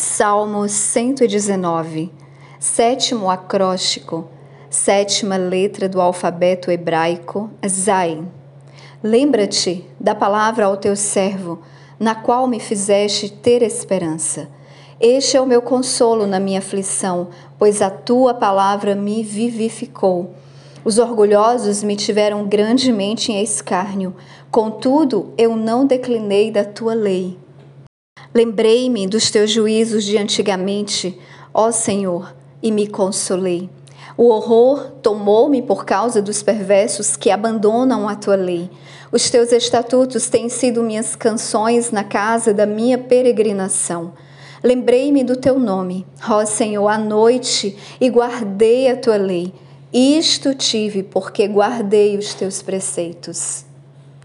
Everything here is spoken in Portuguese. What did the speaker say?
Salmo 119, sétimo acróstico, sétima letra do alfabeto hebraico, Zain. Lembra-te da palavra ao teu servo, na qual me fizeste ter esperança. Este é o meu consolo na minha aflição, pois a tua palavra me vivificou. Os orgulhosos me tiveram grandemente em escárnio, contudo eu não declinei da tua lei. Lembrei-me dos teus juízos de antigamente, ó Senhor, e me consolei. O horror tomou-me por causa dos perversos que abandonam a tua lei. Os teus estatutos têm sido minhas canções na casa da minha peregrinação. Lembrei-me do teu nome, ó Senhor, à noite e guardei a tua lei. Isto tive porque guardei os teus preceitos.